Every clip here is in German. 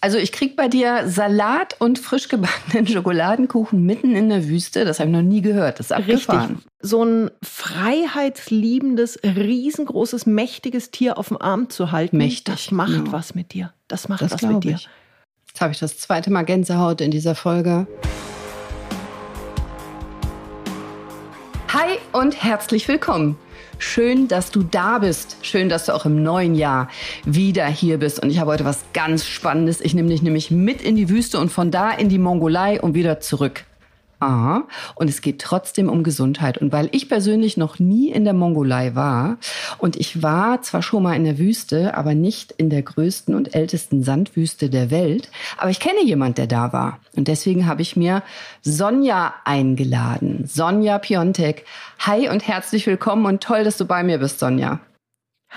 Also ich krieg bei dir Salat und frisch gebackenen Schokoladenkuchen mitten in der Wüste. Das habe ich noch nie gehört. Das ist abgefahren. Richtig. So ein freiheitsliebendes, riesengroßes, mächtiges Tier auf dem Arm zu halten, Mächtig, das macht genau. was mit dir. Das macht Das was mit dir. ich. Jetzt habe ich das zweite Mal Gänsehaut in dieser Folge. Hi und herzlich willkommen. Schön, dass du da bist. Schön, dass du auch im neuen Jahr wieder hier bist. Und ich habe heute was ganz Spannendes. Ich nehme dich nämlich mit in die Wüste und von da in die Mongolei und wieder zurück. Aha. Und es geht trotzdem um Gesundheit. Und weil ich persönlich noch nie in der Mongolei war und ich war zwar schon mal in der Wüste, aber nicht in der größten und ältesten Sandwüste der Welt, aber ich kenne jemand, der da war. Und deswegen habe ich mir Sonja eingeladen. Sonja Piontek. Hi und herzlich willkommen und toll, dass du bei mir bist, Sonja.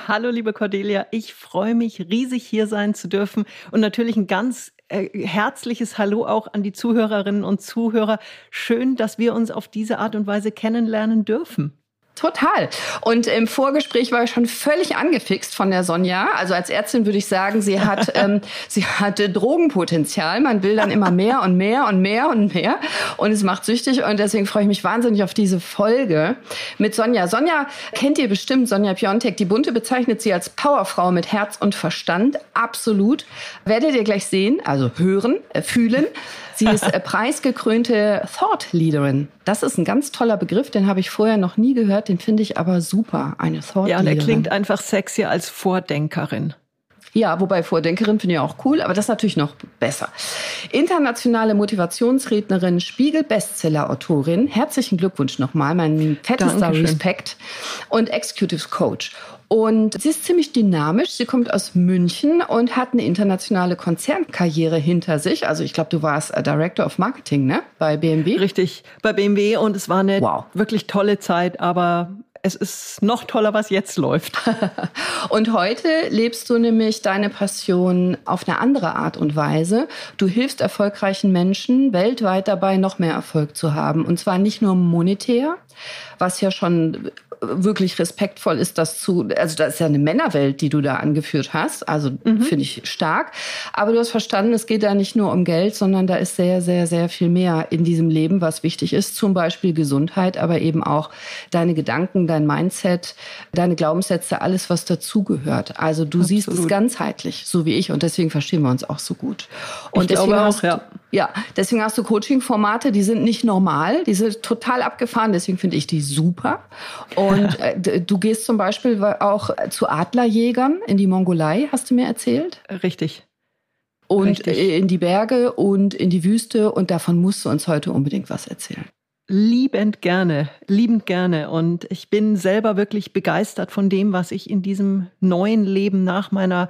Hallo, liebe Cordelia. Ich freue mich riesig, hier sein zu dürfen. Und natürlich ein ganz äh, herzliches Hallo auch an die Zuhörerinnen und Zuhörer. Schön, dass wir uns auf diese Art und Weise kennenlernen dürfen. Total. Und im Vorgespräch war ich schon völlig angefixt von der Sonja. Also als Ärztin würde ich sagen, sie hat, ähm, sie hatte Drogenpotenzial. Man will dann immer mehr und mehr und mehr und mehr. Und es macht süchtig. Und deswegen freue ich mich wahnsinnig auf diese Folge mit Sonja. Sonja kennt ihr bestimmt, Sonja Piontek. Die Bunte bezeichnet sie als Powerfrau mit Herz und Verstand. Absolut. Werdet ihr gleich sehen, also hören, äh, fühlen. Sie ist äh, preisgekrönte Thought Leaderin. Das ist ein ganz toller Begriff, den habe ich vorher noch nie gehört, den finde ich aber super, eine Thought Ja, und Leaderin. er klingt einfach sexier als Vordenkerin. Ja, wobei Vordenkerin finde ich auch cool, aber das ist natürlich noch besser. Internationale Motivationsrednerin, Spiegel-Bestseller-Autorin. Herzlichen Glückwunsch nochmal, mein fettester Dankeschön. Respekt. Und Executive Coach. Und sie ist ziemlich dynamisch. Sie kommt aus München und hat eine internationale Konzernkarriere hinter sich. Also ich glaube, du warst äh, Director of Marketing, ne? Bei BMW. Richtig, bei BMW und es war eine Wow. wirklich tolle Zeit, aber es ist noch toller, was jetzt läuft. Und heute lebst du nämlich deine Passion auf eine andere Art und Weise. Du hilfst erfolgreichen Menschen weltweit dabei, noch mehr Erfolg zu haben. Und zwar nicht nur monetär, was ja schon wirklich respektvoll ist, das zu, also das ist ja eine Männerwelt, die du da angeführt hast. Also finde ich stark. Aber du hast verstanden, es geht da nicht nur um Geld, sondern da ist sehr, sehr, sehr viel mehr in diesem Leben, was wichtig ist. Zum Beispiel Gesundheit, aber eben auch deine Gedanken, dein Mindset, deine Glaubenssätze, alles, was dazugehört. Also du siehst es Absolut. ganzheitlich, so wie ich. Und deswegen verstehen wir uns auch so gut. Und Ich glaube auch, ja. Ja, deswegen hast du Coaching-Formate, die sind nicht normal, die sind total abgefahren, deswegen finde ich die super. Und äh, du gehst zum Beispiel auch zu Adlerjägern in die Mongolei, hast du mir erzählt? Richtig. Und Richtig. in die Berge und in die Wüste und davon musst du uns heute unbedingt was erzählen. Liebend gerne, liebend gerne. Und ich bin selber wirklich begeistert von dem, was ich in diesem neuen Leben nach meiner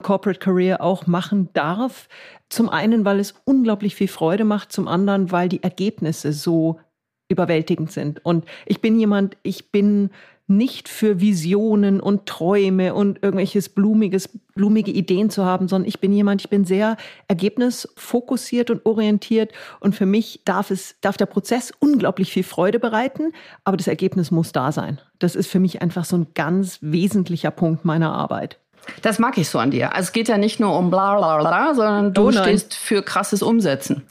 Corporate Career auch machen darf. Zum einen, weil es unglaublich viel Freude macht, zum anderen, weil die Ergebnisse so überwältigend sind. Und ich bin jemand, ich bin nicht für Visionen und Träume und irgendwelches blumiges, blumige Ideen zu haben, sondern ich bin jemand, ich bin sehr ergebnisfokussiert und orientiert und für mich darf es, darf der Prozess unglaublich viel Freude bereiten, aber das Ergebnis muss da sein. Das ist für mich einfach so ein ganz wesentlicher Punkt meiner Arbeit. Das mag ich so an dir. Also es geht ja nicht nur um bla bla bla, sondern du Oh stehst für krasses Umsetzen.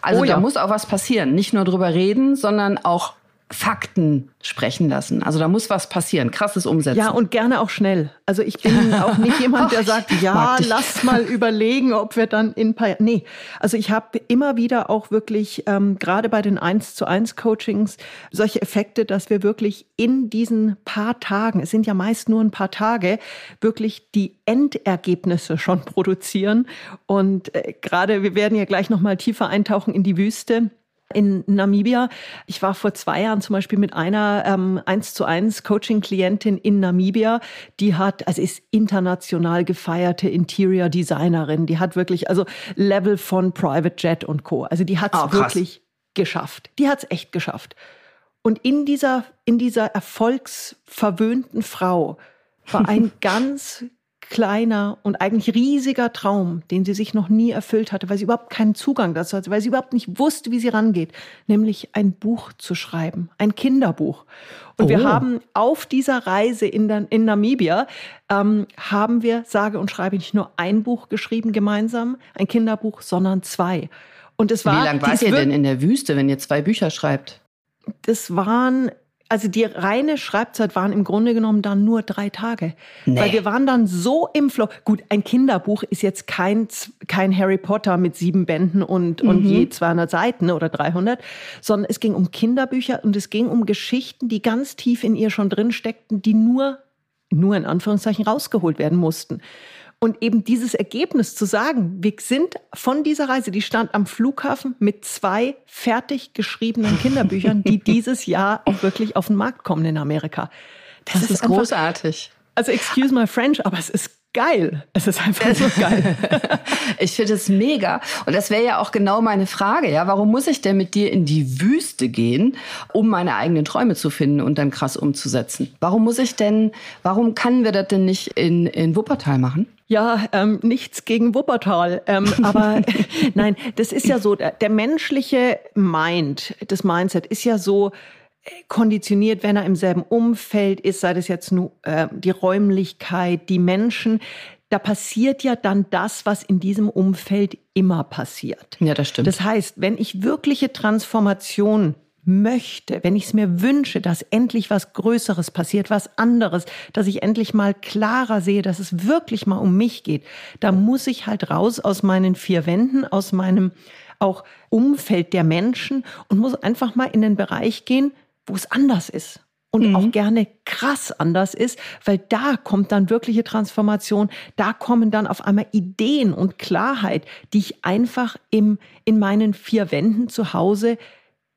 Also Oh da ja. muss auch was passieren. Nicht nur drüber reden, sondern auch Fakten sprechen lassen. Also da muss was passieren. Krasses Umsetzen. Ja, und gerne auch schnell. Also ich bin auch nicht jemand, der sagt, ja, lass mal überlegen, ob wir dann in ein paar Nee, also ich habe immer wieder auch wirklich, ähm, gerade bei den 1 zu 1 Coachings, solche Effekte, dass wir wirklich in diesen paar Tagen, es sind ja meist nur ein paar Tage, wirklich die Endergebnisse schon produzieren. Und äh, gerade, wir werden ja gleich nochmal tiefer eintauchen in die Wüste in Namibia. Ich war vor zwei Jahren zum Beispiel mit einer ähm, 1 zu 1 Coaching-Klientin in Namibia. Die hat, also ist international gefeierte Interior Designerin. Die hat wirklich, also Level von Private Jet und Co. Also die hat es Oh, krass. wirklich geschafft. Die hat es echt geschafft. Und in dieser, in dieser erfolgsverwöhnten Frau war ein ganz kleiner und eigentlich riesiger Traum, den sie sich noch nie erfüllt hatte, weil sie überhaupt keinen Zugang dazu hatte, weil sie überhaupt nicht wusste, wie sie rangeht, nämlich ein Buch zu schreiben, ein Kinderbuch. Und oh. wir haben auf dieser Reise in, in Namibia, ähm, haben wir, sage und schreibe, nicht nur ein Buch geschrieben gemeinsam, ein Kinderbuch, sondern zwei. Und es war. Wie lange wart ihr denn in der Wüste, wenn ihr zwei Bücher schreibt? Das waren also die reine Schreibzeit waren im Grunde genommen dann nur drei Tage. Nee. Weil wir waren dann so im Flow. Gut, ein Kinderbuch ist jetzt kein, kein Harry Potter mit sieben Bänden und, mhm. und je 200 Seiten oder 300, sondern es ging um Kinderbücher und es ging um Geschichten, die ganz tief in ihr schon drin steckten, die nur, nur in Anführungszeichen rausgeholt werden mussten. Und eben dieses Ergebnis zu sagen, wir sind von dieser Reise, die stand am Flughafen mit zwei fertig geschriebenen Kinderbüchern, die dieses Jahr auch wirklich auf den Markt kommen in Amerika. Das, das ist, ist einfach, großartig. Also excuse my French, aber es ist geil. Es ist einfach so geil. ich finde es mega. Und das wäre ja auch genau meine Frage, ja. Warum muss ich denn mit dir in die Wüste gehen, um meine eigenen Träume zu finden und dann krass umzusetzen? Warum muss ich denn, warum können wir das denn nicht in, in Wuppertal machen? Ja, ähm, nichts gegen Wuppertal. Ähm, aber nein, das ist ja so, der, der menschliche Mind, das Mindset ist ja so, konditioniert, wenn er im selben Umfeld ist, sei das jetzt nur äh, die Räumlichkeit, die Menschen, da passiert ja dann das, was in diesem Umfeld immer passiert. Ja, das stimmt. Das heißt, wenn ich wirkliche Transformation möchte, wenn ich es mir wünsche, dass endlich was Größeres passiert, was anderes, dass ich endlich mal klarer sehe, dass es wirklich mal um mich geht, da muss ich halt raus aus meinen vier Wänden, aus meinem auch Umfeld der Menschen und muss einfach mal in den Bereich gehen, wo es anders ist und mhm. auch gerne krass anders ist, weil da kommt dann wirkliche Transformation, da kommen dann auf einmal Ideen und Klarheit, die ich einfach im, in meinen vier Wänden zu Hause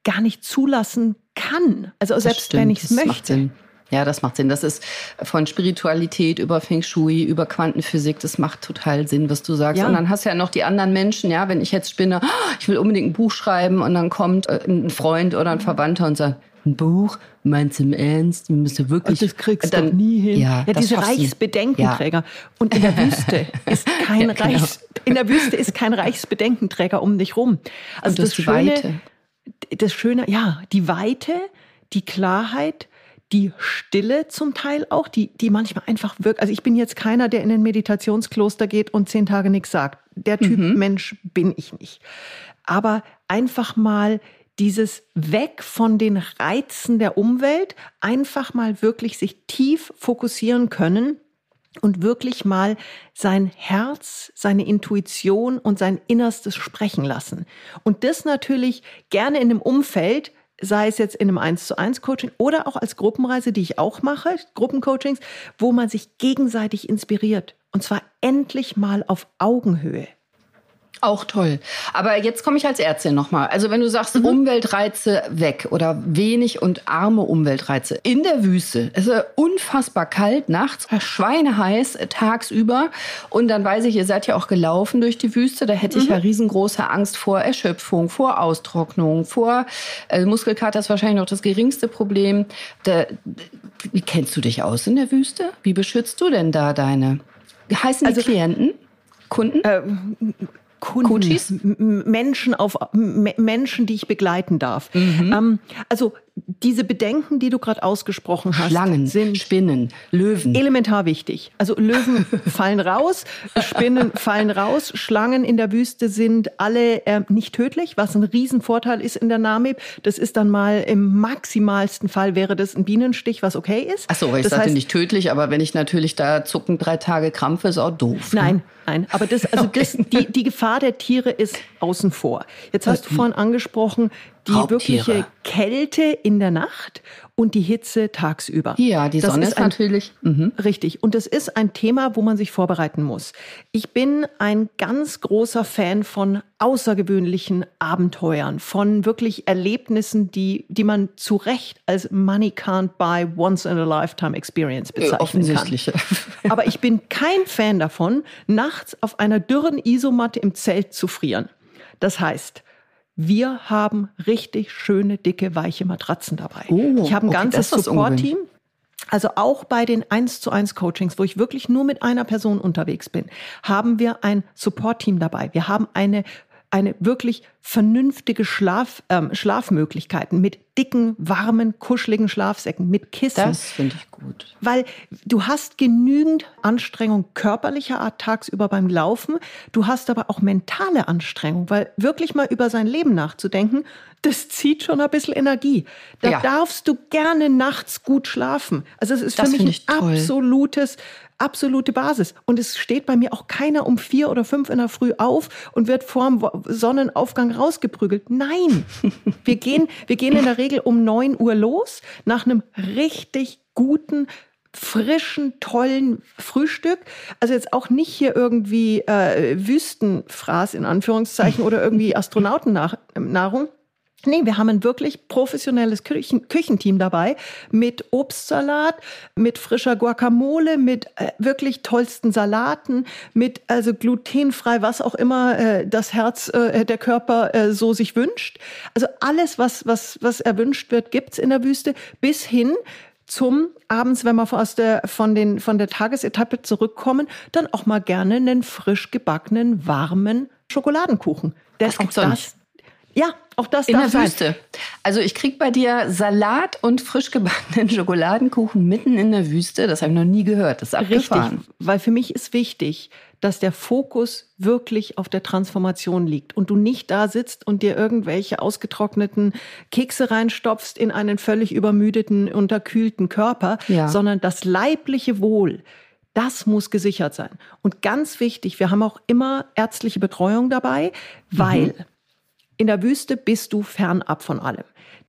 gar nicht zulassen kann. Also das selbst stimmt, wenn ich es möchte. Ja, das macht Sinn. Das ist von Spiritualität über Feng Shui, über Quantenphysik. Das macht total Sinn, was du sagst. Ja. Und dann hast du ja noch die anderen Menschen. Ja, wenn ich jetzt spinne, oh, ich will unbedingt ein Buch schreiben und dann kommt äh, ein Freund oder ein Verwandter und sagt, ein Buch, meinst du im Ernst? Du musst ja wirklich. das kriegst du nie hin. Ja, ja diese Reichsbedenkenträger. Ja. Und in der Wüste ist kein ja, genau. Reichs, in der Wüste ist kein Reichsbedenkenträger um dich rum. Also das, das Schöne, Weite. Das Schöne, ja, die Weite, die Klarheit, die Stille zum Teil auch, die, die manchmal einfach wirkt. Also ich bin jetzt keiner, der in ein Meditationskloster geht und zehn Tage nichts sagt. Der Typ mhm. Mensch bin ich nicht. Aber einfach mal dieses Weg von den Reizen der Umwelt, einfach mal wirklich sich tief fokussieren können und wirklich mal sein Herz, seine Intuition und sein Innerstes sprechen lassen. Und das natürlich gerne in einem Umfeld, sei es jetzt in einem 1 zu 1 Coaching oder auch als Gruppenreise, die ich auch mache, Gruppencoachings, wo man sich gegenseitig inspiriert. Und zwar endlich mal auf Augenhöhe. Auch toll. Aber jetzt komme ich als Ärztin nochmal. Also wenn du sagst, mhm. Umweltreize weg oder wenig und arme Umweltreize. In der Wüste es ist unfassbar kalt nachts, schweineheiß tagsüber. Und dann weiß ich, ihr seid ja auch gelaufen durch die Wüste. Da hätte ich mhm. ja riesengroße Angst vor Erschöpfung, vor Austrocknung, vor äh, Muskelkater ist wahrscheinlich noch das geringste Problem. Da, wie kennst du dich aus in der Wüste? Wie beschützt du denn da deine heißen also, Klienten? Kunden? Äh, Kunden, Coaches? Menschen auf Menschen, die ich begleiten darf. Mhm. Ähm, also diese Bedenken, die du gerade ausgesprochen hast, Schlangen, sind Spinnen, Löwen. Elementar wichtig. Also Löwen fallen raus, Spinnen fallen raus, Schlangen in der Wüste sind alle äh, nicht tödlich, was ein Riesenvorteil ist in der Namib. Das ist dann mal im maximalsten Fall wäre das ein Bienenstich, was okay ist. Ach so, weil ich das sagte heißt, nicht tödlich, aber wenn ich natürlich da zucken drei Tage krampfe, ist auch doof. Ne? Nein, nein. Aber das, also okay. das, die, die Gefahr der Tiere ist außen vor. Jetzt hast du vorhin angesprochen, die Raubtiere. wirkliche Kälte in der Nacht und die Hitze tagsüber. Ja, die das Sonne ist, ist ein, natürlich. Mhm. Richtig. Und das ist ein Thema, wo man sich vorbereiten muss. Ich bin ein ganz großer Fan von außergewöhnlichen Abenteuern, von wirklich Erlebnissen, die, die man zu Recht als Money Can't Buy Once in a Lifetime Experience äh, bezeichnen kann. Aber ich bin kein Fan davon, nachts auf einer dürren Isomatte im Zelt zu frieren. Das heißt, wir haben richtig schöne, dicke, weiche Matratzen dabei. Oh, ich habe ein okay, ganzes Support-Team. Also auch bei den 1 zu 1 Coachings, wo ich wirklich nur mit einer Person unterwegs bin, haben wir ein Support-Team dabei. Wir haben eine eine wirklich vernünftige Schlaf, ähm, Schlafmöglichkeiten mit dicken, warmen, kuscheligen Schlafsäcken, mit Kissen. Das finde ich gut. Weil du hast genügend Anstrengung körperlicher Art tagsüber beim Laufen. Du hast aber auch mentale Anstrengung, weil wirklich mal über sein Leben nachzudenken, das zieht schon ein bisschen Energie. Da ja. darfst du gerne nachts gut schlafen. Also es ist das für mich ein absolutes absolute Basis. Und es steht bei mir auch keiner um vier oder fünf in der Früh auf und wird vorm Sonnenaufgang rausgeprügelt. Nein, wir gehen, wir gehen in der Regel um neun Uhr los nach einem richtig guten frischen, tollen Frühstück. Also jetzt auch nicht hier irgendwie äh, Wüstenfraß in Anführungszeichen oder irgendwie Astronautennahrung, Nee, wir haben ein wirklich professionelles Küchen Küchenteam dabei mit Obstsalat, mit frischer Guacamole, mit äh, wirklich tollsten Salaten, mit also glutenfrei, was auch immer äh, das Herz, äh, der Körper äh, so sich wünscht. Also alles, was, was, was erwünscht wird, gibt's in der Wüste, bis hin zum abends, wenn wir aus der, von, den, von der Tagesetappe zurückkommen, dann auch mal gerne einen frisch gebackenen, warmen Schokoladenkuchen. Das, das, das, ja, auch das in der sein. Wüste. Also ich krieg bei dir Salat und frisch gebackenen Schokoladenkuchen mitten in der Wüste. Das habe ich noch nie gehört. Das ist abgefahren. Richtig, weil für mich ist wichtig, dass der Fokus wirklich auf der Transformation liegt und du nicht da sitzt und dir irgendwelche ausgetrockneten Kekse reinstopfst in einen völlig übermüdeten, unterkühlten Körper, ja. sondern das leibliche Wohl das muss gesichert sein. Und ganz wichtig, wir haben auch immer ärztliche Betreuung dabei, weil mhm. In der Wüste bist du fernab von allem.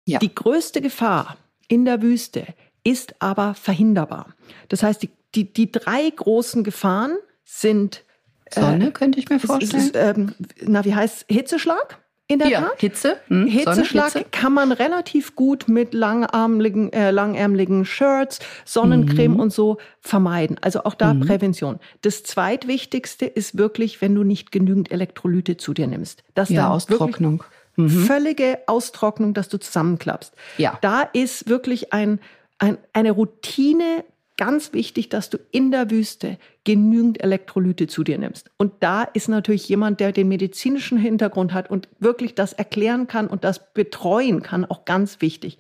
Ja. Die größte Gefahr in der Wüste ist aber verhinderbar. Das heißt, die, die, die drei großen Gefahren sind Sonne, äh, könnte ich mir vorstellen. Ist, ähm, na, wie heißt Hitzeschlag? In der ja, Tat. Hitze. Hm, Hitzeschlag Hitze. kann man relativ gut mit langarmligen, äh, langärmeligen Shirts, Sonnencreme mhm. und so vermeiden. Also auch da mhm. Prävention. Das zweitwichtigste ist wirklich, wenn du nicht genügend Elektrolyte zu dir nimmst. Das ja, Austrocknung. Mhm. Völlige Austrocknung, dass du zusammenklappst. Ja. Da ist wirklich ein, ein, eine Routine ganz wichtig, dass du in der Wüste genügend Elektrolyte zu dir nimmst. Und da ist natürlich jemand, der den medizinischen Hintergrund hat und wirklich das erklären kann und das betreuen kann, auch ganz wichtig.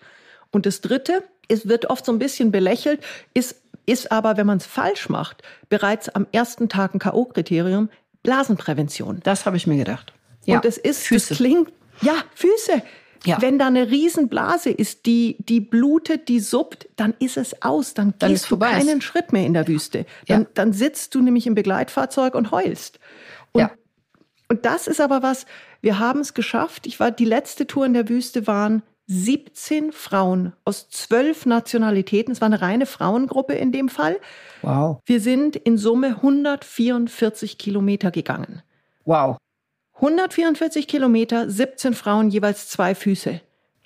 Und das Dritte, es wird oft so ein bisschen belächelt, ist, ist aber, wenn man es falsch macht, bereits am ersten Tag ein K.O.-Kriterium, Blasenprävention. Das habe ich mir gedacht. Ja. Und es ist, Füße. das klingt, ja, Füße. Ja. Wenn da eine Riesenblase ist, die, die blutet, die suppt, dann ist es aus. Dann, dann gehst du keinen Schritt mehr in der Wüste. Dann, ja. dann sitzt du nämlich im Begleitfahrzeug und heulst. Und, ja. und das ist aber was, wir haben es geschafft. Ich war, die letzte Tour in der Wüste waren 17 Frauen aus zwölf Nationalitäten. Es war eine reine Frauengruppe in dem Fall. Wow. Wir sind in Summe 144 Kilometer gegangen. Wow. 144 Kilometer, 17 Frauen, jeweils zwei Füße.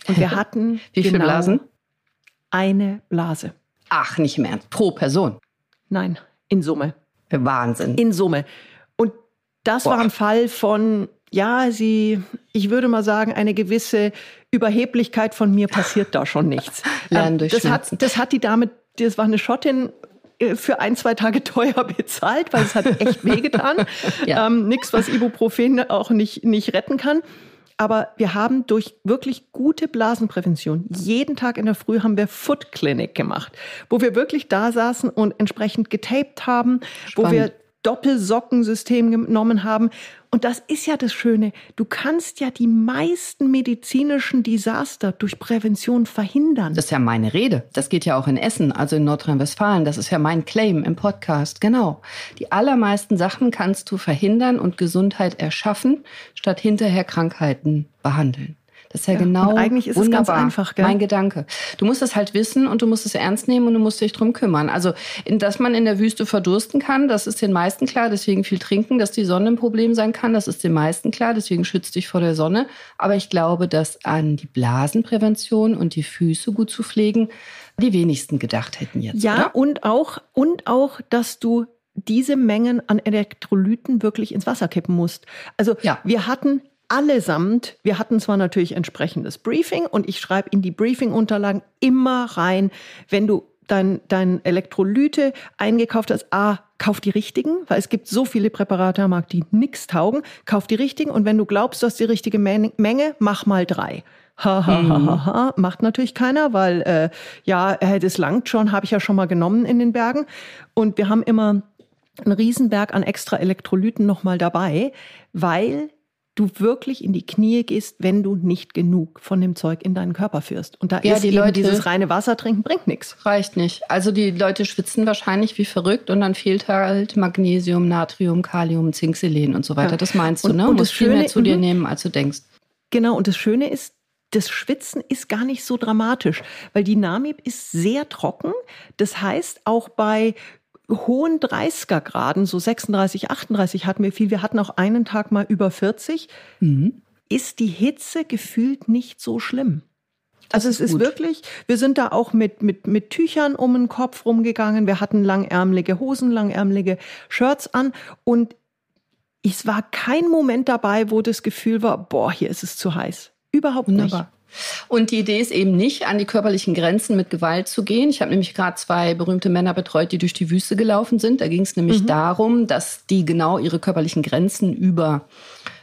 Und wir hatten Wie genau viele Blasen? Eine Blase. Ach, nicht mehr. Pro Person. Nein, in Summe. Wahnsinn. In Summe. Und das Boah. war ein Fall von, ja, sie, ich würde mal sagen, eine gewisse Überheblichkeit von mir passiert da schon nichts. Lernen durch das hat, das hat die Dame, das war eine Schottin, für ein, zwei Tage teuer bezahlt, weil es hat echt wehgetan. ja. ähm, Nichts, was Ibuprofen auch nicht, nicht retten kann. Aber wir haben durch wirklich gute Blasenprävention, jeden Tag in der Früh haben wir Foot Clinic gemacht, wo wir wirklich da saßen und entsprechend getaped haben, Spannend. wo wir Doppelsockensystem genommen haben und das ist ja das Schöne. Du kannst ja die meisten medizinischen Desaster durch Prävention verhindern. Das ist ja meine Rede. Das geht ja auch in Essen, also in Nordrhein-Westfalen. Das ist ja mein Claim im Podcast. Genau. Die allermeisten Sachen kannst du verhindern und Gesundheit erschaffen, statt hinterher Krankheiten behandeln. Das ist ja, ja genau. Eigentlich ist wunderbar. es ganz einfach, gell? Mein Gedanke. Du musst es halt wissen und du musst es ernst nehmen und du musst dich drum kümmern. Also, in, dass man in der Wüste verdursten kann, das ist den meisten klar. Deswegen viel trinken, dass die Sonne ein Problem sein kann, das ist den meisten klar. Deswegen schützt dich vor der Sonne. Aber ich glaube, dass an die Blasenprävention und die Füße gut zu pflegen, die wenigsten gedacht hätten jetzt. Ja, oder? und auch, und auch, dass du diese Mengen an Elektrolyten wirklich ins Wasser kippen musst. Also ja. wir hatten allesamt, wir hatten zwar natürlich entsprechendes Briefing und ich schreibe in die Briefing-Unterlagen immer rein, wenn du dein, dein Elektrolyte eingekauft hast, ah, kauf die richtigen, weil es gibt so viele Präparate am Markt, die nichts taugen. Kauf die richtigen und wenn du glaubst, du hast die richtige Menge, mach mal drei. Ha, ha, ha, ha, ha. Macht natürlich keiner, weil äh, ja, das langt schon, habe ich ja schon mal genommen in den Bergen. Und wir haben immer einen Riesenberg an extra Elektrolyten nochmal dabei, weil du wirklich in die Knie gehst, wenn du nicht genug von dem Zeug in deinen Körper führst. Und da ja, ist die Leute, dieses reine Wasser trinken bringt nichts. Reicht nicht. Also die Leute schwitzen wahrscheinlich wie verrückt und dann fehlt halt Magnesium, Natrium, Kalium, Zink, Selen und so weiter. Ja. Das meinst du, und, ne? Du musst viel mehr zu dir mhm. nehmen, als du denkst. Genau. Und das Schöne ist, das Schwitzen ist gar nicht so dramatisch, weil die Namib ist sehr trocken. Das heißt, auch bei hohen 30er Graden, so 36, 38 hatten wir viel. Wir hatten auch einen Tag mal über 40. Mhm. Ist die Hitze gefühlt nicht so schlimm. Das also es ist, ist wirklich, wir sind da auch mit, mit, mit Tüchern um den Kopf rumgegangen. Wir hatten langärmelige Hosen, langärmelige Shirts an und es war kein Moment dabei, wo das Gefühl war, boah, hier ist es zu heiß. Überhaupt Wunderbar. nicht. Und die Idee ist eben nicht, an die körperlichen Grenzen mit Gewalt zu gehen. Ich habe nämlich gerade zwei berühmte Männer betreut, die durch die Wüste gelaufen sind. Da ging es nämlich mhm. darum, dass die genau ihre körperlichen Grenzen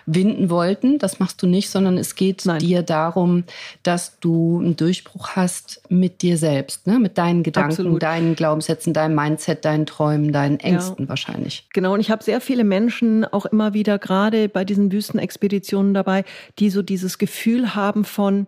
überwinden wollten. Das machst du nicht, sondern es geht Nein. dir darum, dass du einen Durchbruch hast mit dir selbst, ne? mit deinen Gedanken, Absolut. deinen Glaubenssätzen, deinem Mindset, deinen Träumen, deinen Ängsten ja. wahrscheinlich. Genau, und ich habe sehr viele Menschen auch immer wieder gerade bei diesen Wüstenexpeditionen dabei, die so dieses Gefühl haben von,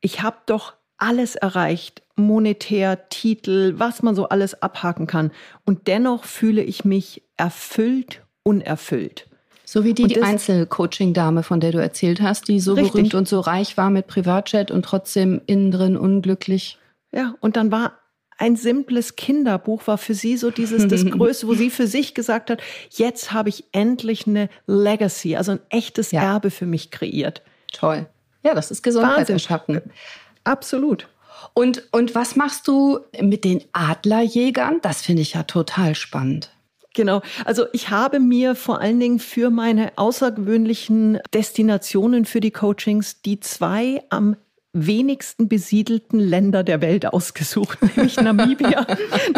ich habe doch alles erreicht, monetär, Titel, was man so alles abhaken kann. Und dennoch fühle ich mich erfüllt, unerfüllt. So wie die, die Einzelcoaching-Dame, von der du erzählt hast, die so richtig. berühmt und so reich war mit Privatjet und trotzdem innen drin unglücklich. Ja, und dann war ein simples Kinderbuch war für sie so dieses das Größte, wo sie für sich gesagt hat, jetzt habe ich endlich eine Legacy, also ein echtes ja. Erbe für mich kreiert. Toll. Ja, das ist Gesundheit im Schatten. Absolut. Und, und was machst du mit den Adlerjägern? Das finde ich ja total spannend. Genau. Also ich habe mir vor allen Dingen für meine außergewöhnlichen Destinationen für die Coachings die zwei am wenigsten besiedelten Länder der Welt ausgesucht, nämlich Namibia,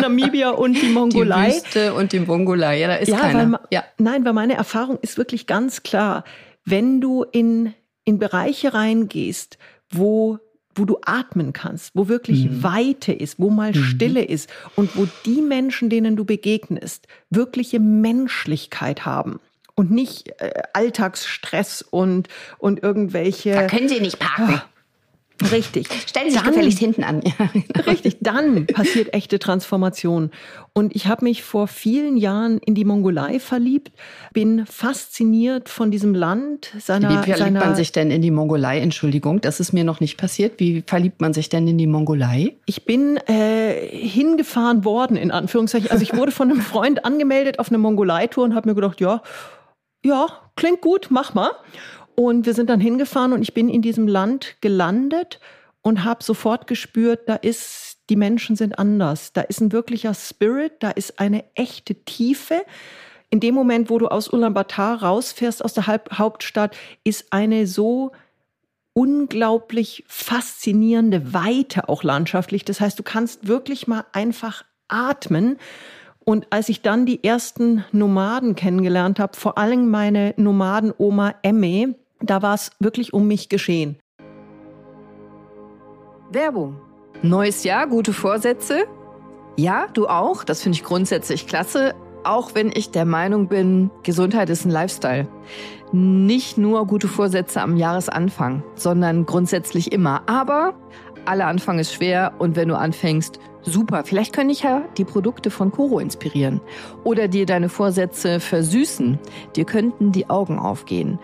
Namibia und die Mongolei. Die Wüste und die Mongolei, ja, da ist ja, keiner. Weil, ja. Nein, weil meine Erfahrung ist wirklich ganz klar, wenn du in in Bereiche reingehst, wo wo du atmen kannst, wo wirklich mhm. Weite ist, wo mal mhm. Stille ist und wo die Menschen, denen du begegnest, wirkliche Menschlichkeit haben und nicht äh, Alltagsstress und und irgendwelche. Da können sie nicht parken. Oh, Richtig. Stellen Sie sich dann, gefälligst hinten an. Richtig, dann passiert echte Transformation. Und ich habe mich vor vielen Jahren in die Mongolei verliebt, bin fasziniert von diesem Land. Seiner, Wie verliebt seiner, man sich denn in die Mongolei? Entschuldigung, das ist mir noch nicht passiert. Wie verliebt man sich denn in die Mongolei? Ich bin äh, hingefahren worden, in Anführungszeichen. Also ich wurde von einem Freund angemeldet auf eine Mongolei-Tour und habe mir gedacht, ja, ja, klingt gut, mach mal. Und wir sind dann hingefahren und ich bin in diesem Land gelandet und habe sofort gespürt, da ist, die Menschen sind anders. Da ist ein wirklicher Spirit, da ist eine echte Tiefe. In dem Moment, wo du aus Ulaanbaatar rausfährst, aus der Hauptstadt, ist eine so unglaublich faszinierende Weite auch landschaftlich. Das heißt, du kannst wirklich mal einfach atmen. Und als ich dann die ersten Nomaden kennengelernt habe, vor allem meine Nomadenoma Emme, da war es wirklich um mich geschehen. Werbung. Neues Jahr, gute Vorsätze? Ja, du auch. Das finde ich grundsätzlich klasse. Auch wenn ich der Meinung bin, Gesundheit ist ein Lifestyle. Nicht nur gute Vorsätze am Jahresanfang, sondern grundsätzlich immer. Aber aller Anfang ist schwer und wenn du anfängst, super. Vielleicht können dich ja die Produkte von Coro inspirieren oder dir deine Vorsätze versüßen. Dir könnten die Augen aufgehen.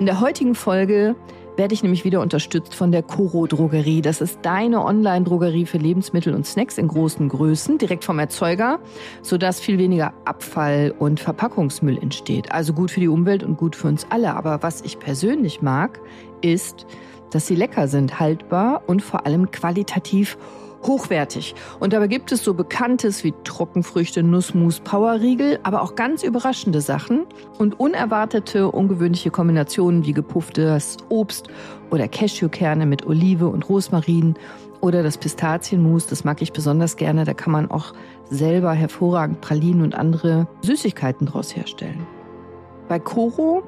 In der heutigen Folge werde ich nämlich wieder unterstützt von der Coro Drogerie. Das ist deine Online-Drogerie für Lebensmittel und Snacks in großen Größen, direkt vom Erzeuger, sodass viel weniger Abfall und Verpackungsmüll entsteht. Also gut für die Umwelt und gut für uns alle. Aber was ich persönlich mag, ist, dass sie lecker sind, haltbar und vor allem qualitativ hochwertig. Und dabei gibt es so Bekanntes wie Trockenfrüchte, Nussmus, Powerriegel, aber auch ganz überraschende Sachen und unerwartete, ungewöhnliche Kombinationen wie gepufftes Obst oder Cashewkerne mit Olive und Rosmarin oder das Pistazienmus, das mag ich besonders gerne. Da kann man auch selber hervorragend Pralinen und andere Süßigkeiten draus herstellen. Bei Koro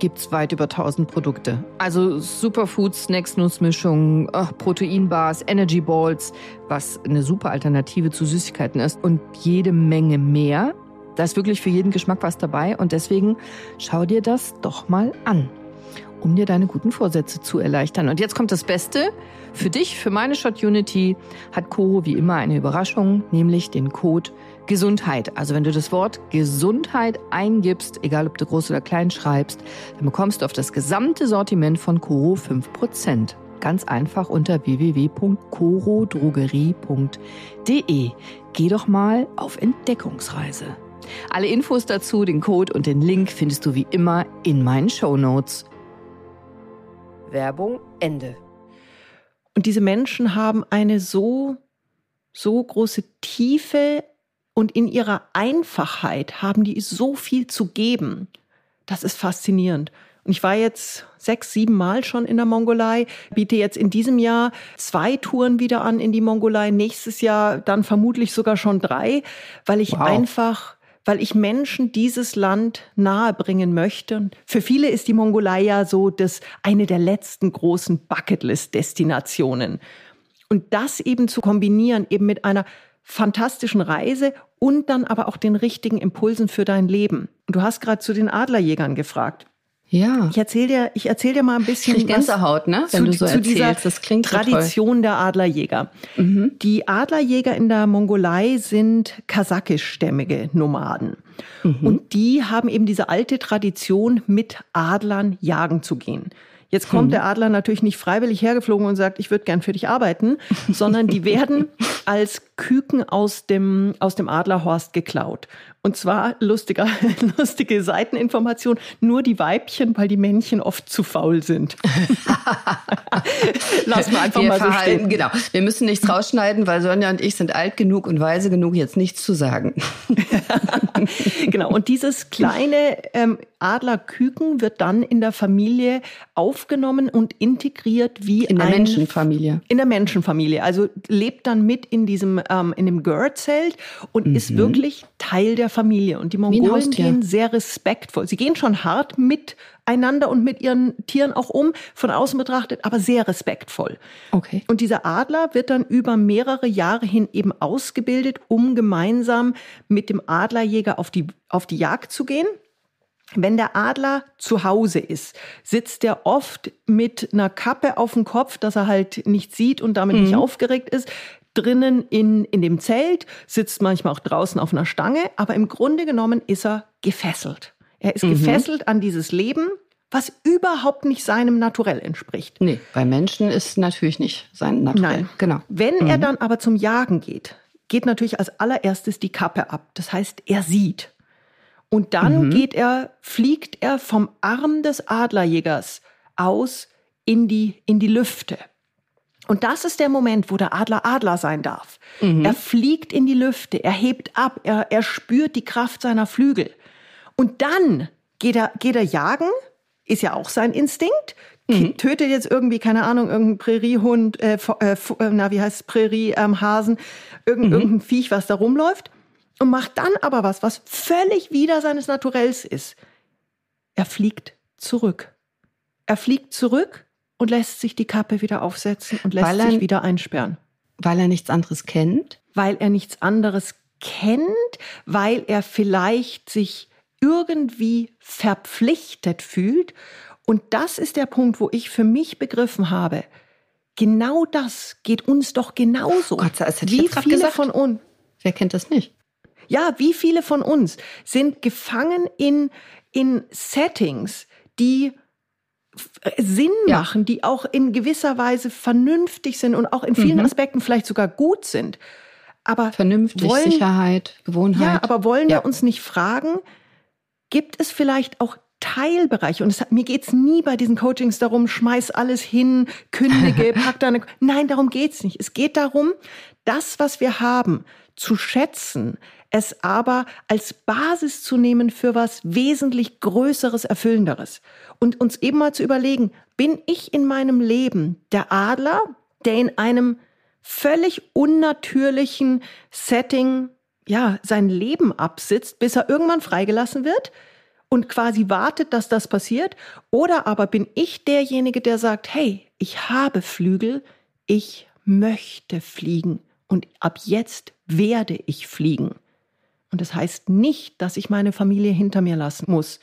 gibt's weit über 1000 Produkte. Also Superfoods, Snacks, Nussmischungen, Proteinbars, Energy Balls, was eine super Alternative zu Süßigkeiten ist und jede Menge mehr. Da ist wirklich für jeden Geschmack was dabei und deswegen schau dir das doch mal an, um dir deine guten Vorsätze zu erleichtern. Und jetzt kommt das Beste. Für dich, für meine Shot Unity hat Koro wie immer eine Überraschung, nämlich den Code Gesundheit. Also wenn du das Wort Gesundheit eingibst, egal ob du groß oder klein schreibst, dann bekommst du auf das gesamte Sortiment von Koro 5%. Ganz einfach unter www.corodrogerie.de. Geh doch mal auf Entdeckungsreise. Alle Infos dazu, den Code und den Link findest du wie immer in meinen Show Notes. Werbung Ende. Und diese Menschen haben eine so, so große Tiefe und in ihrer Einfachheit haben die so viel zu geben. Das ist faszinierend. Und ich war jetzt sechs, sieben Mal schon in der Mongolei, biete jetzt in diesem Jahr zwei Touren wieder an in die Mongolei, nächstes Jahr dann vermutlich sogar schon drei, weil ich wow. einfach weil ich Menschen dieses Land nahebringen möchte. Für viele ist die Mongolei ja so das eine der letzten großen Bucketlist-Destinationen. Und das eben zu kombinieren, eben mit einer fantastischen Reise und dann aber auch den richtigen Impulsen für dein Leben. Du hast gerade zu den Adlerjägern gefragt. Ja. Ich erzähle dir, ich erzähl dir mal ein bisschen ich Gänsehaut, ne? Wenn zu, du so zu dieser das klingt Tradition so der Adlerjäger. Mhm. Die Adlerjäger in der Mongolei sind kasakischstämmige Nomaden. Mhm. Und die haben eben diese alte Tradition, mit Adlern jagen zu gehen. Jetzt kommt hm. der Adler natürlich nicht freiwillig hergeflogen und sagt, ich würde gern für dich arbeiten, sondern die werden als Küken aus dem, aus dem Adlerhorst geklaut. Und zwar lustiger, lustige Seiteninformation, nur die Weibchen, weil die Männchen oft zu faul sind. Lass mal einfach wir mal so stehen. Genau. Wir müssen nichts rausschneiden, weil Sonja und ich sind alt genug und weise genug, jetzt nichts zu sagen. genau. Und dieses kleine ähm, Adlerküken wird dann in der Familie aufgenommen und integriert wie in der ein, Menschenfamilie. In der Menschenfamilie. Also lebt dann mit in diesem ähm, in dem Gör-Zelt und mhm. ist wirklich Teil der Familie. Und die Mongolen gehen sehr respektvoll. Sie gehen schon hart miteinander und mit ihren Tieren auch um, von außen betrachtet, aber sehr respektvoll. Okay. Und dieser Adler wird dann über mehrere Jahre hin eben ausgebildet, um gemeinsam mit dem Adlerjäger auf die, auf die Jagd zu gehen. Wenn der Adler zu Hause ist, sitzt er oft mit einer Kappe auf dem Kopf, dass er halt nicht sieht und damit mhm. nicht aufgeregt ist drinnen in, in dem Zelt, sitzt manchmal auch draußen auf einer Stange, aber im Grunde genommen ist er gefesselt. Er ist mhm. gefesselt an dieses Leben, was überhaupt nicht seinem Naturell entspricht. Nee, bei Menschen ist natürlich nicht sein Naturell. Nein, genau. Wenn mhm. er dann aber zum Jagen geht, geht natürlich als allererstes die Kappe ab. Das heißt, er sieht. Und dann mhm. geht er, fliegt er vom Arm des Adlerjägers aus in die, in die Lüfte. Und das ist der Moment, wo der Adler Adler sein darf. Mhm. Er fliegt in die Lüfte, er hebt ab, er, er spürt die Kraft seiner Flügel. Und dann geht er, geht er jagen, ist ja auch sein Instinkt, mhm. tötet jetzt irgendwie, keine Ahnung, irgendeinen Präriehund, äh, äh, na, wie heißt Präriehasen, irgendein, mhm. irgendein Viech, was da rumläuft. Und macht dann aber was, was völlig wider seines Naturells ist. Er fliegt zurück. Er fliegt zurück und lässt sich die Kappe wieder aufsetzen und lässt er, sich wieder einsperren. Weil er nichts anderes kennt? Weil er nichts anderes kennt, weil er vielleicht sich irgendwie verpflichtet fühlt. Und das ist der Punkt, wo ich für mich begriffen habe, genau das geht uns doch genauso. Oh Gott, das hätte wie viele gesagt. von uns. Wer kennt das nicht? Ja, wie viele von uns sind gefangen in, in Settings, die Sinn machen, die auch in gewisser Weise vernünftig sind und auch in vielen mhm. Aspekten vielleicht sogar gut sind. Aber vernünftig, wollen, Sicherheit, Gewohnheit. Ja, aber wollen ja. wir uns nicht fragen, gibt es vielleicht auch Teilbereiche? Und es, mir geht's nie bei diesen Coachings darum, schmeiß alles hin, kündige, pack deine. Nein, darum geht's nicht. Es geht darum, das, was wir haben, zu schätzen, es aber als Basis zu nehmen für was wesentlich Größeres, Erfüllenderes und uns eben mal zu überlegen, bin ich in meinem Leben der Adler, der in einem völlig unnatürlichen Setting ja sein Leben absitzt, bis er irgendwann freigelassen wird und quasi wartet, dass das passiert? Oder aber bin ich derjenige, der sagt, hey, ich habe Flügel, ich möchte fliegen und ab jetzt werde ich fliegen. Und das heißt nicht, dass ich meine Familie hinter mir lassen muss.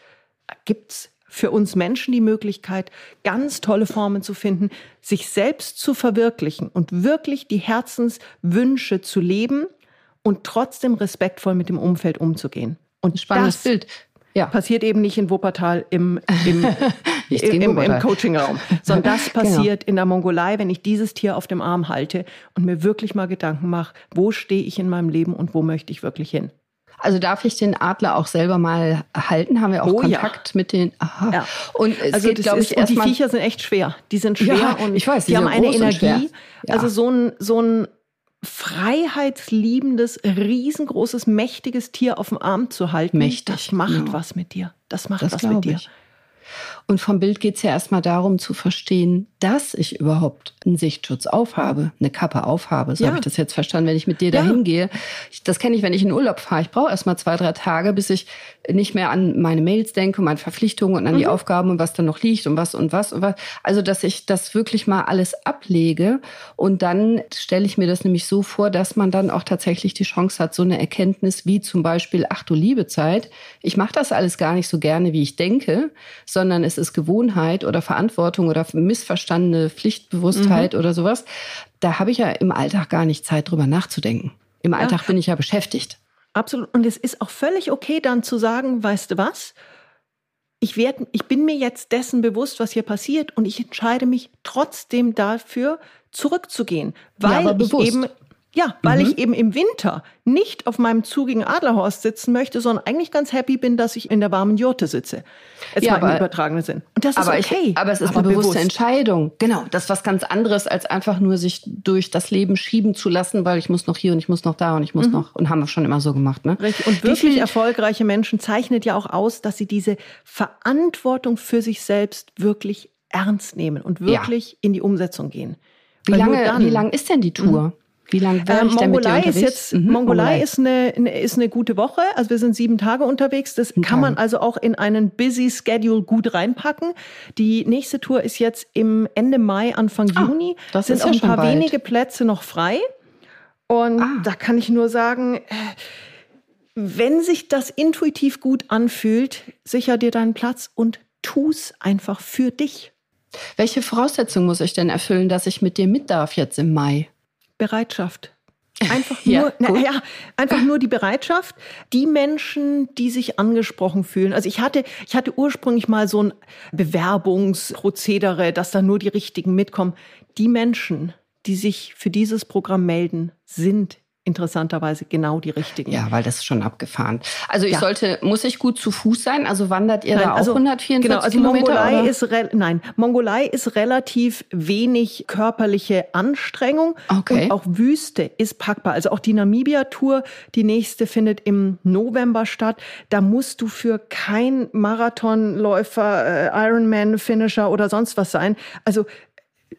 Gibt's für uns Menschen die Möglichkeit, ganz tolle Formen zu finden, sich selbst zu verwirklichen und wirklich die Herzenswünsche zu leben und trotzdem respektvoll mit dem Umfeld umzugehen. Und spannendes das Bild. Ja. Passiert eben nicht in Wuppertal im, im, im, im, im Coachingraum, sondern das genau. passiert genau. in der Mongolei, wenn ich dieses Tier auf dem Arm halte und mir wirklich mal Gedanken mache, wo stehe ich in meinem Leben und wo möchte ich wirklich hin. Also darf ich den Adler auch selber mal halten? Haben wir auch oh, Kontakt ja. mit den? Aha. Ja. Und es also geht, glaube ich, erst die Viecher sind echt schwer. Die sind schwer ja, und ich weiß, die, die haben eine Energie. Also so ein so ein freiheitsliebendes, riesengroßes, mächtiges Tier auf dem Arm zu halten, Mächtig, das macht genau. was mit dir. Das macht das was mit dir. Ich. Und vom Bild geht es ja erstmal darum zu verstehen, dass ich überhaupt einen Sichtschutz aufhabe, eine Kappe aufhabe. So ja. habe ich das jetzt verstanden, wenn ich mit dir ja. dahin gehe. Das kenne ich, wenn ich in Urlaub fahre. Ich brauche erstmal zwei, drei Tage, bis ich nicht mehr an meine Mails denke, meine Verpflichtungen und an mhm. die Aufgaben und was da noch liegt und was und was und was. Also, dass ich das wirklich mal alles ablege und dann stelle ich mir das nämlich so vor, dass man dann auch tatsächlich die Chance hat, so eine Erkenntnis wie zum Beispiel, ach du liebe Zeit, ich mache das alles gar nicht so gerne, wie ich denke, sondern es ist Gewohnheit oder Verantwortung oder missverstandene Pflichtbewusstheit mhm. oder sowas. Da habe ich ja im Alltag gar nicht Zeit, drüber nachzudenken. Im Alltag ja. bin ich ja beschäftigt. Absolut. Und es ist auch völlig okay, dann zu sagen, weißt du was? Ich, werd, ich bin mir jetzt dessen bewusst, was hier passiert, und ich entscheide mich trotzdem dafür, zurückzugehen, weil ja, ich eben ja, weil mhm. ich eben im Winter nicht auf meinem zugigen Adlerhorst sitzen möchte, sondern eigentlich ganz happy bin, dass ich in der warmen Jurte sitze. Jetzt ja, mal im übertragenen Sinn. Und das ist aber okay. Ich, aber es ist aber eine bewusste bewusst. Entscheidung. Genau, das ist was ganz anderes, als einfach nur sich durch das Leben schieben zu lassen, weil ich muss noch hier und ich muss noch da und ich muss mhm. noch. Und haben wir schon immer so gemacht. Ne? Richtig. Und wirklich viel, erfolgreiche Menschen zeichnet ja auch aus, dass sie diese Verantwortung für sich selbst wirklich ernst nehmen und wirklich ja. in die Umsetzung gehen. Wie lange, wie lang ist denn die Tour? Mhm. Wie lange war äh, ich Mongolei ist jetzt mhm, Mongolei, Mongolei, ist eine, eine ist eine gute Woche. Also wir sind sieben Tage unterwegs. Das kann Tage. man also auch in einen busy Schedule gut reinpacken. Die nächste Tour ist jetzt im Ende Mai, Anfang ah, Juni. Das sind auch ein paar bald. wenige Plätze noch frei. Und ah. da kann ich nur sagen, äh, wenn sich das intuitiv gut anfühlt, sicher dir deinen Platz und tu's einfach für dich. Welche Voraussetzungen muss ich denn erfüllen, dass ich mit dir mit darf jetzt im Mai? Bereitschaft. Einfach nur, ja, na, ja, einfach nur die Bereitschaft, die Menschen, die sich angesprochen fühlen. Also ich hatte, ich hatte ursprünglich mal so ein Bewerbungsprozedere, dass da nur die Richtigen mitkommen. Die Menschen, die sich für dieses Programm melden, sind interessanterweise genau die richtigen. Ja, weil das ist schon abgefahren. Also ich ja. sollte, muss ich gut zu Fuß sein? Also wandert ihr nein, da auch also, 144 genau, also Kilometer? Mongolei oder? ist nein, Mongolei ist relativ wenig körperliche Anstrengung okay. und auch Wüste ist packbar. Also auch die Namibia-Tour, die nächste findet im November statt. Da musst du für kein Marathonläufer, äh, Ironman-Finisher oder sonst was sein. Also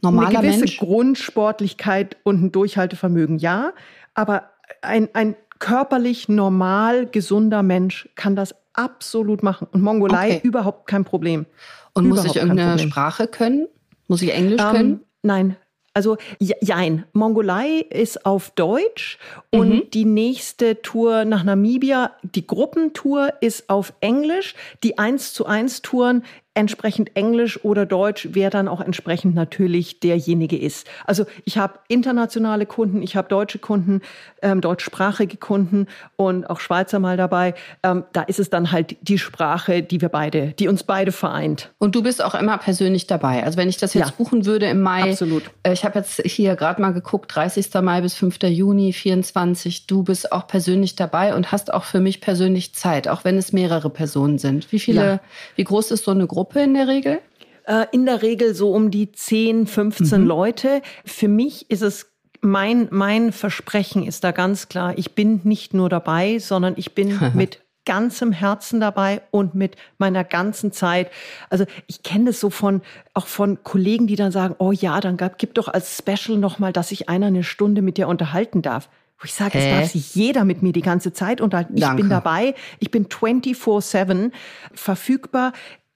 Normaler eine gewisse Mensch. Grundsportlichkeit und ein Durchhaltevermögen, ja. Aber ein, ein körperlich normal gesunder Mensch kann das absolut machen. Und Mongolei okay. überhaupt kein Problem. Und überhaupt muss ich irgendeine Sprache können? Muss ich Englisch ähm, können? Nein, also jein. Mongolei ist auf Deutsch und mhm. die nächste Tour nach Namibia, die Gruppentour ist auf Englisch. Die 1 zu 1 Touren entsprechend Englisch oder Deutsch, wer dann auch entsprechend natürlich derjenige ist. Also ich habe internationale Kunden, ich habe deutsche Kunden, ähm, deutschsprachige Kunden und auch Schweizer mal dabei. Ähm, da ist es dann halt die Sprache, die wir beide, die uns beide vereint. Und du bist auch immer persönlich dabei. Also wenn ich das jetzt ja, buchen würde im Mai, absolut. Äh, ich habe jetzt hier gerade mal geguckt, 30. Mai bis 5. Juni 24. Du bist auch persönlich dabei und hast auch für mich persönlich Zeit, auch wenn es mehrere Personen sind. Wie viele, ja. wie groß ist so eine Gruppe? Gruppe in der Regel? Äh, in der Regel so um die 10, 15 mhm. Leute. Für mich ist es mein, mein Versprechen ist da ganz klar. Ich bin nicht nur dabei, sondern ich bin mit ganzem Herzen dabei und mit meiner ganzen Zeit. Also ich kenne das so von auch von Kollegen, die dann sagen, oh ja, dann gab, gib doch als Special nochmal, dass sich einer eine Stunde mit dir unterhalten darf. Wo ich sage, es darf sich jeder mit mir die ganze Zeit unterhalten. Ich Danke. bin dabei, ich bin 24-7 verfügbar.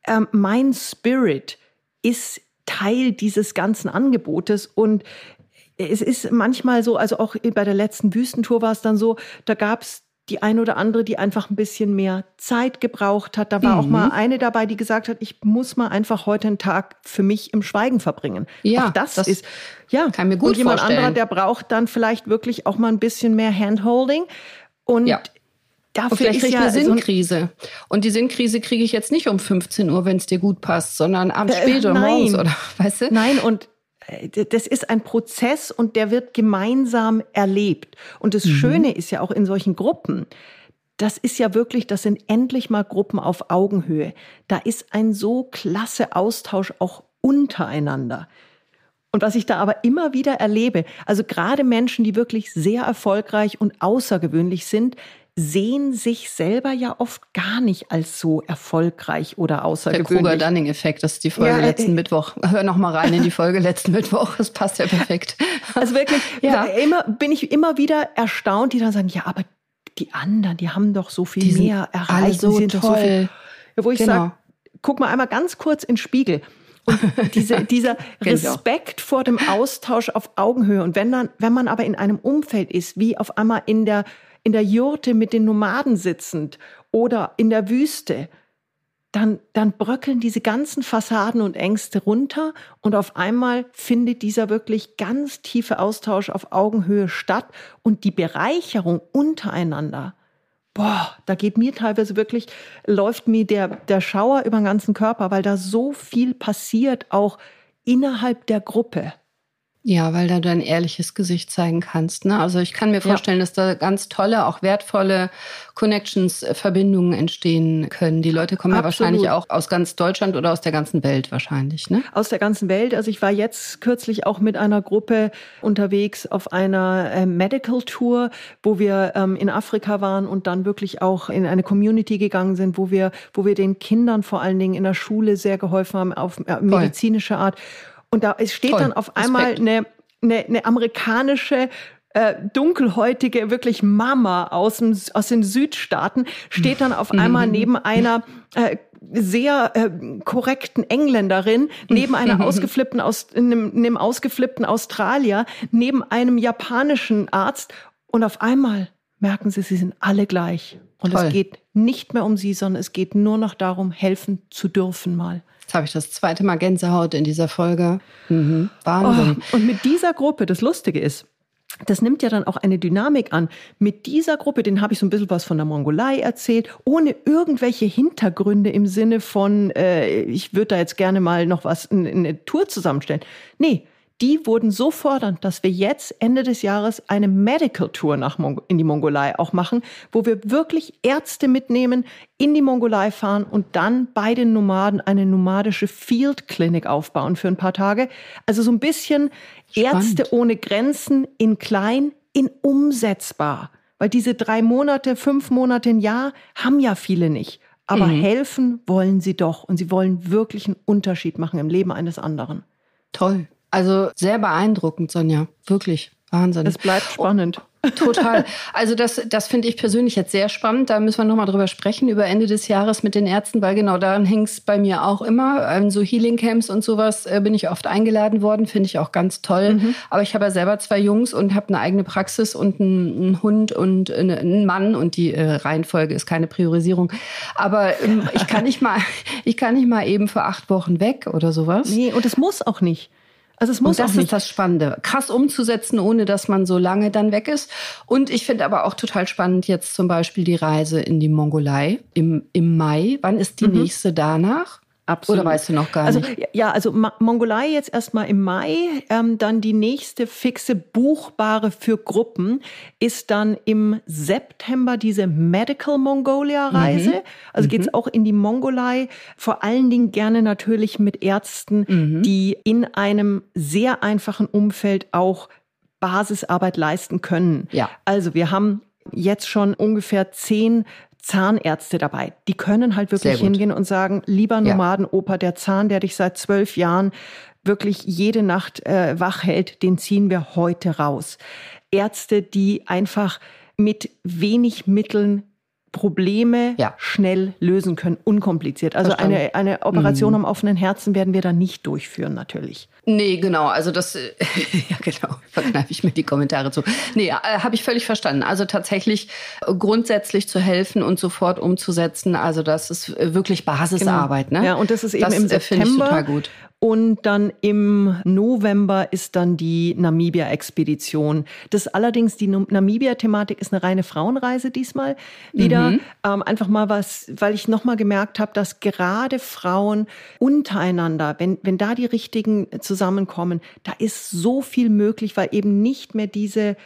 Ähm, mein Spirit ist Teil dieses ganzen Angebotes und es ist manchmal so, also auch bei der letzten Wüstentour war es dann so, da gab es die ein oder andere, die einfach ein bisschen mehr Zeit gebraucht hat. Da war mhm. auch mal eine dabei, die gesagt hat, ich muss mal einfach heute einen Tag für mich im Schweigen verbringen. Ja, auch das, das ist ja kann mir gut und jemand vorstellen. anderer, der braucht dann vielleicht wirklich auch mal ein bisschen mehr Handholding und ja. Dafür und vielleicht kriege ich ja eine Sinnkrise. Und die Sinnkrise kriege ich jetzt nicht um 15 Uhr, wenn es dir gut passt, sondern abends äh, spät oder morgens oder weißt du? Nein, und äh, das ist ein Prozess und der wird gemeinsam erlebt. Und das mhm. Schöne ist ja auch in solchen Gruppen, das ist ja wirklich, das sind endlich mal Gruppen auf Augenhöhe. Da ist ein so klasse Austausch auch untereinander. Und was ich da aber immer wieder erlebe, also gerade Menschen, die wirklich sehr erfolgreich und außergewöhnlich sind, sehen sich selber ja oft gar nicht als so erfolgreich oder außergewöhnlich. Der Kruger-Dunning-Effekt, das ist die Folge ja, letzten äh, Mittwoch. Hör noch mal rein in die Folge letzten Mittwoch, das passt ja perfekt. Also wirklich, ja. immer, bin ich immer wieder erstaunt, die dann sagen, ja, aber die anderen, die haben doch so viel die mehr erreicht. So toll. So viel, ja, wo ich genau. sage, guck mal einmal ganz kurz in den Spiegel. Und diese, dieser Respekt vor dem Austausch auf Augenhöhe. Und wenn dann, wenn man aber in einem Umfeld ist, wie auf einmal in der in der Jurte mit den Nomaden sitzend oder in der Wüste, dann, dann bröckeln diese ganzen Fassaden und Ängste runter und auf einmal findet dieser wirklich ganz tiefe Austausch auf Augenhöhe statt und die Bereicherung untereinander. Boah, da geht mir teilweise wirklich, läuft mir der, der Schauer über den ganzen Körper, weil da so viel passiert, auch innerhalb der Gruppe. Ja, weil da du ein ehrliches Gesicht zeigen kannst. Ne? Also ich kann mir vorstellen, ja. dass da ganz tolle, auch wertvolle Connections, äh, Verbindungen entstehen können. Die Leute kommen Absolut. ja wahrscheinlich auch aus ganz Deutschland oder aus der ganzen Welt wahrscheinlich. Ne? Aus der ganzen Welt. Also ich war jetzt kürzlich auch mit einer Gruppe unterwegs auf einer äh, Medical Tour, wo wir ähm, in Afrika waren und dann wirklich auch in eine Community gegangen sind, wo wir, wo wir den Kindern vor allen Dingen in der Schule sehr geholfen haben auf äh, medizinische Art. Und da es steht Toll. dann auf einmal eine, eine, eine amerikanische äh, dunkelhäutige, wirklich Mama aus, dem, aus den Südstaaten, steht dann auf einmal neben einer äh, sehr äh, korrekten Engländerin, neben einer ausgeflippten aus, einem, einem ausgeflippten Australier, neben einem japanischen Arzt und auf einmal merken sie, sie sind alle gleich. Und Toll. es geht nicht mehr um sie, sondern es geht nur noch darum, helfen zu dürfen mal. Jetzt habe ich das zweite Mal Gänsehaut in dieser Folge. Mhm. Wahnsinn. Oh, und mit dieser Gruppe, das Lustige ist, das nimmt ja dann auch eine Dynamik an. Mit dieser Gruppe, den habe ich so ein bisschen was von der Mongolei erzählt, ohne irgendwelche Hintergründe im Sinne von, äh, ich würde da jetzt gerne mal noch was, eine, eine Tour zusammenstellen. Nee, die wurden so fordernd, dass wir jetzt Ende des Jahres eine Medical Tour nach Mong in die Mongolei auch machen, wo wir wirklich Ärzte mitnehmen, in die Mongolei fahren und dann bei den Nomaden eine nomadische Field Clinic aufbauen für ein paar Tage. Also so ein bisschen Spannend. Ärzte ohne Grenzen in klein, in umsetzbar. Weil diese drei Monate, fünf Monate, ein Jahr haben ja viele nicht. Aber mhm. helfen wollen sie doch und sie wollen wirklich einen Unterschied machen im Leben eines anderen. Toll. Also sehr beeindruckend, Sonja. Wirklich. Wahnsinn. Es bleibt spannend. Total. Also das, das finde ich persönlich jetzt sehr spannend. Da müssen wir nochmal drüber sprechen, über Ende des Jahres mit den Ärzten, weil genau daran hängt es bei mir auch immer. Ähm, so Healing Camps und sowas äh, bin ich oft eingeladen worden, finde ich auch ganz toll. Mhm. Aber ich habe ja selber zwei Jungs und habe eine eigene Praxis und einen, einen Hund und einen Mann und die äh, Reihenfolge ist keine Priorisierung. Aber ähm, ich kann nicht mal, ich kann nicht mal eben für acht Wochen weg oder sowas. Nee, und es muss auch nicht. Also es muss und das auch nicht. ist das Spannende. Krass umzusetzen, ohne dass man so lange dann weg ist. Und ich finde aber auch total spannend jetzt zum Beispiel die Reise in die Mongolei im, im Mai. Wann ist die mhm. nächste danach? Absolut. Oder weißt du noch gar also, nicht? Ja, also Mongolei jetzt erstmal im Mai. Ähm, dann die nächste fixe buchbare für Gruppen ist dann im September diese Medical Mongolia Reise. Mhm. Also mhm. geht's auch in die Mongolei. Vor allen Dingen gerne natürlich mit Ärzten, mhm. die in einem sehr einfachen Umfeld auch Basisarbeit leisten können. Ja. Also wir haben jetzt schon ungefähr zehn Zahnärzte dabei. Die können halt wirklich hingehen und sagen, lieber Nomadenoper, der Zahn, der dich seit zwölf Jahren wirklich jede Nacht äh, wach hält, den ziehen wir heute raus. Ärzte, die einfach mit wenig Mitteln Probleme ja. schnell lösen können, unkompliziert. Also eine, eine Operation mhm. am offenen Herzen werden wir da nicht durchführen, natürlich. Nee, genau. Also das, ja genau, verkneife ich mir die Kommentare zu. Nee, äh, habe ich völlig verstanden. Also tatsächlich grundsätzlich zu helfen und sofort umzusetzen. Also das ist wirklich Basisarbeit. Genau. Ne? Ja, und das ist eben das im September. Ich total gut. Und dann im November ist dann die Namibia-Expedition. Das allerdings, die Namibia-Thematik ist eine reine Frauenreise diesmal. Wieder mhm. ähm, einfach mal was, weil ich nochmal gemerkt habe, dass gerade Frauen untereinander, wenn, wenn da die richtigen zusammenkommen, da ist so viel möglich, weil eben nicht mehr diese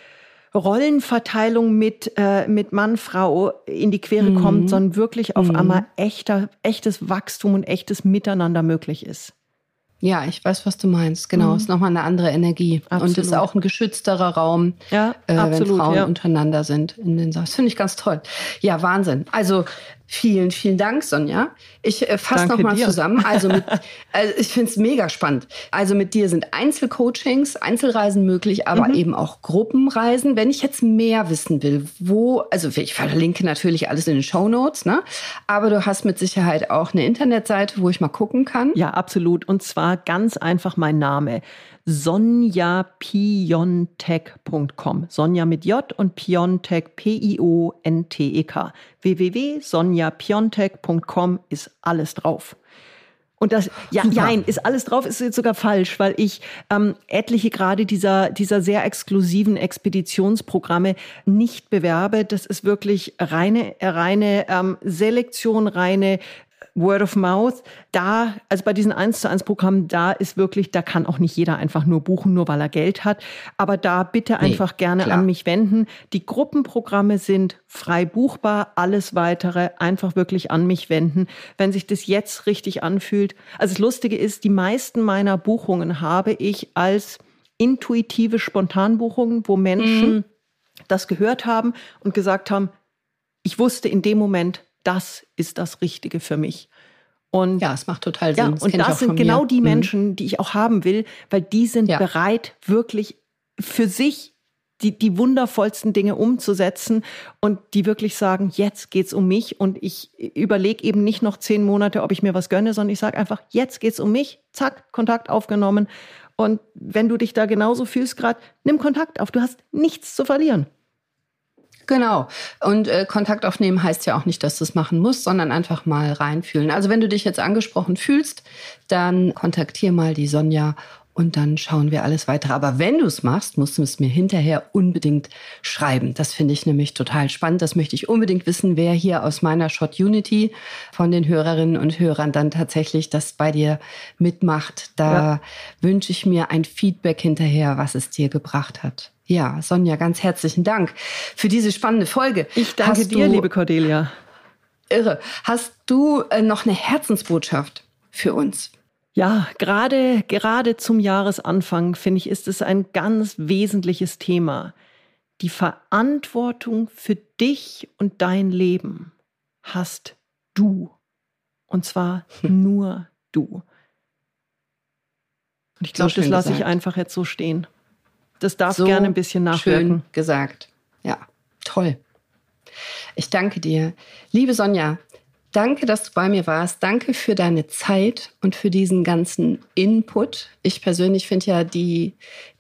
Rollenverteilung mit, äh, mit Mann, Frau in die Quere mhm. kommt, sondern wirklich auf mhm. einmal echter, echtes Wachstum und echtes Miteinander möglich ist. Ja, ich weiß, was du meinst. Genau, mhm. ist nochmal eine andere Energie absolut. und ist auch ein geschützterer Raum, ja, äh, wenn Frauen ja. untereinander sind in den Das finde ich ganz toll. Ja, Wahnsinn. Also Vielen, vielen Dank, Sonja. Ich äh, fasse nochmal zusammen. Also, mit, also ich finde es mega spannend. Also mit dir sind Einzelcoachings, Einzelreisen möglich, aber mhm. eben auch Gruppenreisen. Wenn ich jetzt mehr wissen will, wo, also ich verlinke natürlich alles in den Show Notes, ne? Aber du hast mit Sicherheit auch eine Internetseite, wo ich mal gucken kann. Ja, absolut. Und zwar ganz einfach mein Name sonjapiontech.com. Sonja mit J und Piontech, P-I-O-N-T-E-K. www.sonjapiontech.com ist alles drauf. Und das, ja, Super. nein, ist alles drauf, ist jetzt sogar falsch, weil ich ähm, etliche gerade dieser, dieser sehr exklusiven Expeditionsprogramme nicht bewerbe. Das ist wirklich reine, reine ähm, Selektion, reine Word of Mouth, da, also bei diesen 1 zu 1 Programmen, da ist wirklich, da kann auch nicht jeder einfach nur buchen, nur weil er Geld hat. Aber da bitte einfach nee, gerne klar. an mich wenden. Die Gruppenprogramme sind frei buchbar. Alles weitere einfach wirklich an mich wenden. Wenn sich das jetzt richtig anfühlt. Also das Lustige ist, die meisten meiner Buchungen habe ich als intuitive Spontanbuchungen, wo Menschen mhm. das gehört haben und gesagt haben, ich wusste in dem Moment, das ist das Richtige für mich. Und ja, es macht total Sinn. Ja, das und das sind genau die mhm. Menschen, die ich auch haben will, weil die sind ja. bereit, wirklich für sich die, die wundervollsten Dinge umzusetzen und die wirklich sagen, jetzt geht's um mich und ich überlege eben nicht noch zehn Monate, ob ich mir was gönne, sondern ich sage einfach, jetzt geht's um mich, zack, Kontakt aufgenommen. Und wenn du dich da genauso fühlst gerade, nimm Kontakt auf. Du hast nichts zu verlieren. Genau. Und äh, Kontakt aufnehmen heißt ja auch nicht, dass du es machen musst, sondern einfach mal reinfühlen. Also wenn du dich jetzt angesprochen fühlst, dann kontaktier mal die Sonja und dann schauen wir alles weiter. Aber wenn du es machst, musst du es mir hinterher unbedingt schreiben. Das finde ich nämlich total spannend. Das möchte ich unbedingt wissen, wer hier aus meiner Shot Unity von den Hörerinnen und Hörern dann tatsächlich das bei dir mitmacht. Da ja. wünsche ich mir ein Feedback hinterher, was es dir gebracht hat. Ja, Sonja, ganz herzlichen Dank für diese spannende Folge. Ich danke Hast dir, liebe Cordelia. Irre. Hast du äh, noch eine Herzensbotschaft für uns? Ja, gerade, gerade zum Jahresanfang, finde ich, ist es ein ganz wesentliches Thema. Die Verantwortung für dich und dein Leben hast du. Und zwar nur du. Und ich glaube, so das lasse ich einfach jetzt so stehen. Das darf so gerne ein bisschen nachwirken. Schön gesagt. Ja, toll. Ich danke dir. Liebe Sonja, Danke, dass du bei mir warst. Danke für deine Zeit und für diesen ganzen Input. Ich persönlich finde ja die,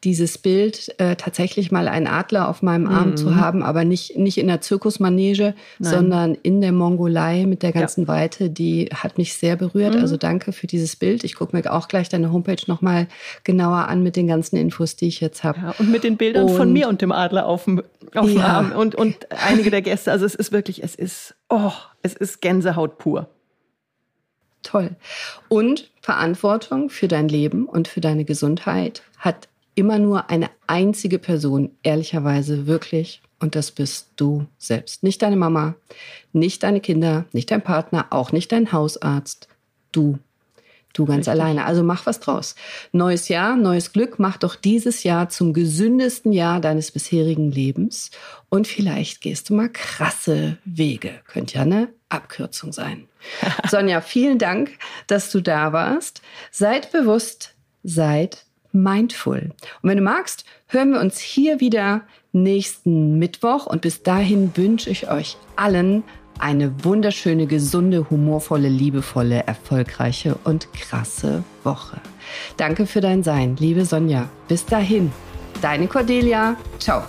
dieses Bild, äh, tatsächlich mal einen Adler auf meinem Arm mhm. zu haben, aber nicht, nicht in der Zirkusmanege, Nein. sondern in der Mongolei mit der ganzen ja. Weite, die hat mich sehr berührt. Mhm. Also danke für dieses Bild. Ich gucke mir auch gleich deine Homepage nochmal genauer an mit den ganzen Infos, die ich jetzt habe. Ja, und mit den Bildern und, von mir und dem Adler auf dem, auf dem ja. Arm und, und einige der Gäste. Also es ist wirklich, es ist, oh, es ist Gänsehaut pur. Toll. Und Verantwortung für dein Leben und für deine Gesundheit hat immer nur eine einzige Person, ehrlicherweise wirklich, und das bist du selbst. Nicht deine Mama, nicht deine Kinder, nicht dein Partner, auch nicht dein Hausarzt. Du. Du ganz Richtig. alleine. Also mach was draus. Neues Jahr, neues Glück. Mach doch dieses Jahr zum gesündesten Jahr deines bisherigen Lebens. Und vielleicht gehst du mal krasse Wege. Könnte ja eine Abkürzung sein. Sonja, vielen Dank, dass du da warst. Seid bewusst, seid mindful. Und wenn du magst, hören wir uns hier wieder nächsten Mittwoch. Und bis dahin wünsche ich euch allen eine wunderschöne, gesunde, humorvolle, liebevolle, erfolgreiche und krasse Woche. Danke für dein Sein, liebe Sonja. Bis dahin, deine Cordelia. Ciao.